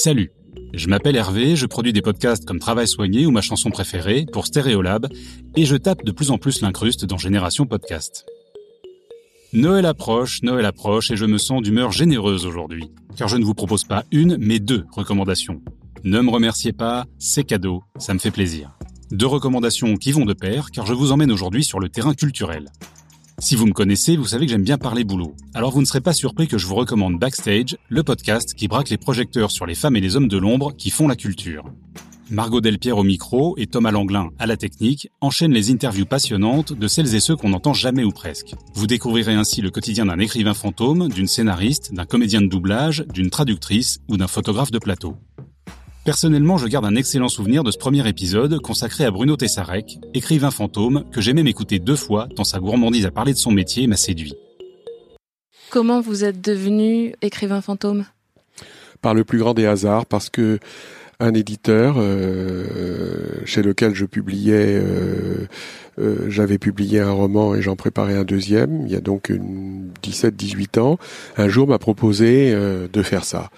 Salut, je m'appelle Hervé, je produis des podcasts comme Travail soigné ou ma chanson préférée pour Stéréolab et je tape de plus en plus l'incruste dans Génération Podcast. Noël approche, Noël approche et je me sens d'humeur généreuse aujourd'hui, car je ne vous propose pas une, mais deux recommandations. Ne me remerciez pas, c'est cadeau, ça me fait plaisir. Deux recommandations qui vont de pair, car je vous emmène aujourd'hui sur le terrain culturel. Si vous me connaissez, vous savez que j'aime bien parler boulot. Alors vous ne serez pas surpris que je vous recommande Backstage, le podcast qui braque les projecteurs sur les femmes et les hommes de l'ombre qui font la culture. Margot Delpierre au micro et Thomas Langlin à la technique enchaînent les interviews passionnantes de celles et ceux qu'on n'entend jamais ou presque. Vous découvrirez ainsi le quotidien d'un écrivain fantôme, d'une scénariste, d'un comédien de doublage, d'une traductrice ou d'un photographe de plateau. Personnellement, je garde un excellent souvenir de ce premier épisode consacré à Bruno Tessarek, écrivain fantôme que j'ai même écouté deux fois tant sa gourmandise à parler de son métier m'a séduit. Comment vous êtes devenu écrivain fantôme? Par le plus grand des hasards, parce que un éditeur euh, chez lequel je publiais, euh, euh, j'avais publié un roman et j'en préparais un deuxième, il y a donc 17-18 ans, un jour m'a proposé de faire ça.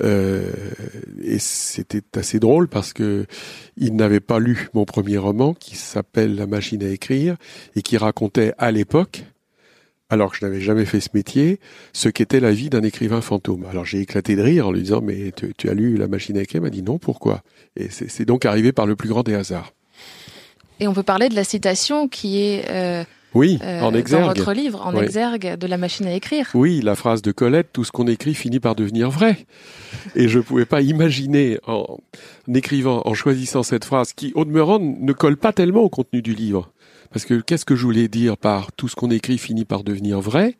Euh, et c'était assez drôle parce que il n'avait pas lu mon premier roman qui s'appelle La machine à écrire et qui racontait à l'époque alors que je n'avais jamais fait ce métier, ce qu'était la vie d'un écrivain fantôme. Alors j'ai éclaté de rire en lui disant mais tu, as lu La machine à écrire? Il m'a dit non, pourquoi? Et c'est donc arrivé par le plus grand des hasards. Et on peut parler de la citation qui est euh, oui, euh, en exergue. Dans votre livre, en exergue de la machine à écrire. Oui, la phrase de Colette, tout ce qu'on écrit finit par devenir vrai. Et je ne pouvais pas imaginer, en écrivant, en choisissant cette phrase, qui, au demeurant, ne colle pas tellement au contenu du livre. Parce que qu'est-ce que je voulais dire par tout ce qu'on écrit finit par devenir vrai?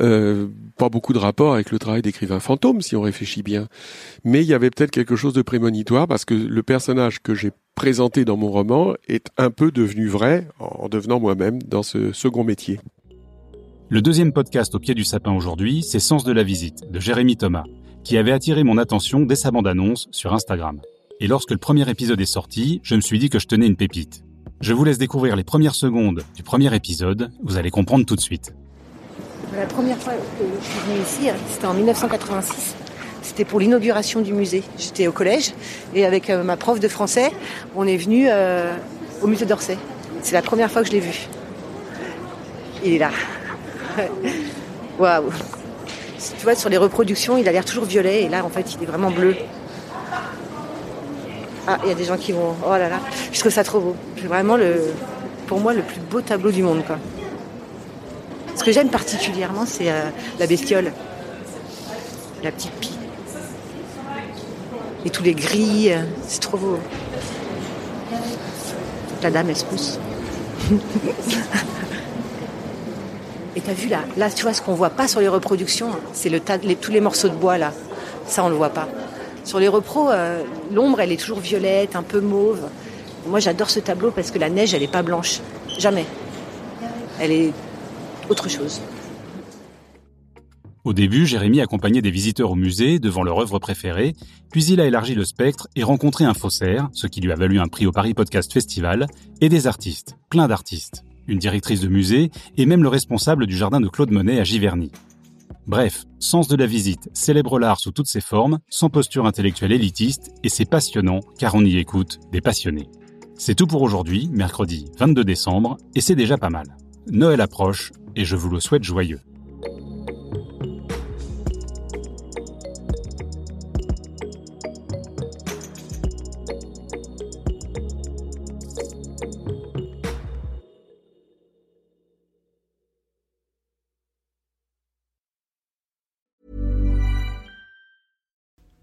Euh, pas beaucoup de rapport avec le travail d'écrivain fantôme, si on réfléchit bien. Mais il y avait peut-être quelque chose de prémonitoire parce que le personnage que j'ai présenté dans mon roman est un peu devenu vrai en devenant moi-même dans ce second métier. Le deuxième podcast au pied du sapin aujourd'hui, c'est Sens de la visite de Jérémy Thomas, qui avait attiré mon attention dès sa bande-annonce sur Instagram. Et lorsque le premier épisode est sorti, je me suis dit que je tenais une pépite. Je vous laisse découvrir les premières secondes du premier épisode, vous allez comprendre tout de suite. La première fois que je suis venue ici, hein, c'était en 1986. C'était pour l'inauguration du musée. J'étais au collège et avec euh, ma prof de français, on est venu euh, au musée d'Orsay. C'est la première fois que je l'ai vu. Il est là. Waouh. Tu vois, sur les reproductions, il a l'air toujours violet et là, en fait, il est vraiment bleu. Ah, il y a des gens qui vont. Oh là là, je trouve ça trop beau. C'est vraiment le, pour moi, le plus beau tableau du monde. Ce que j'aime particulièrement, c'est euh, la bestiole. La petite pie. Et tous les gris, c'est trop beau. La dame, elle se pousse. Et t'as vu là, là tu vois ce qu'on voit pas sur les reproductions, c'est le tas, tous les morceaux de bois là. Ça on le voit pas. Sur les repros, euh, l'ombre elle est toujours violette, un peu mauve. Moi j'adore ce tableau parce que la neige elle est pas blanche, jamais. Elle est autre chose. Au début, Jérémy accompagnait des visiteurs au musée devant leur œuvre préférée, puis il a élargi le spectre et rencontré un faussaire, ce qui lui a valu un prix au Paris Podcast Festival, et des artistes, plein d'artistes, une directrice de musée et même le responsable du jardin de Claude Monet à Giverny. Bref, sens de la visite, célèbre l'art sous toutes ses formes, sans posture intellectuelle élitiste, et c'est passionnant car on y écoute des passionnés. C'est tout pour aujourd'hui, mercredi 22 décembre, et c'est déjà pas mal. Noël approche, et je vous le souhaite joyeux.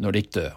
når de ikke dør.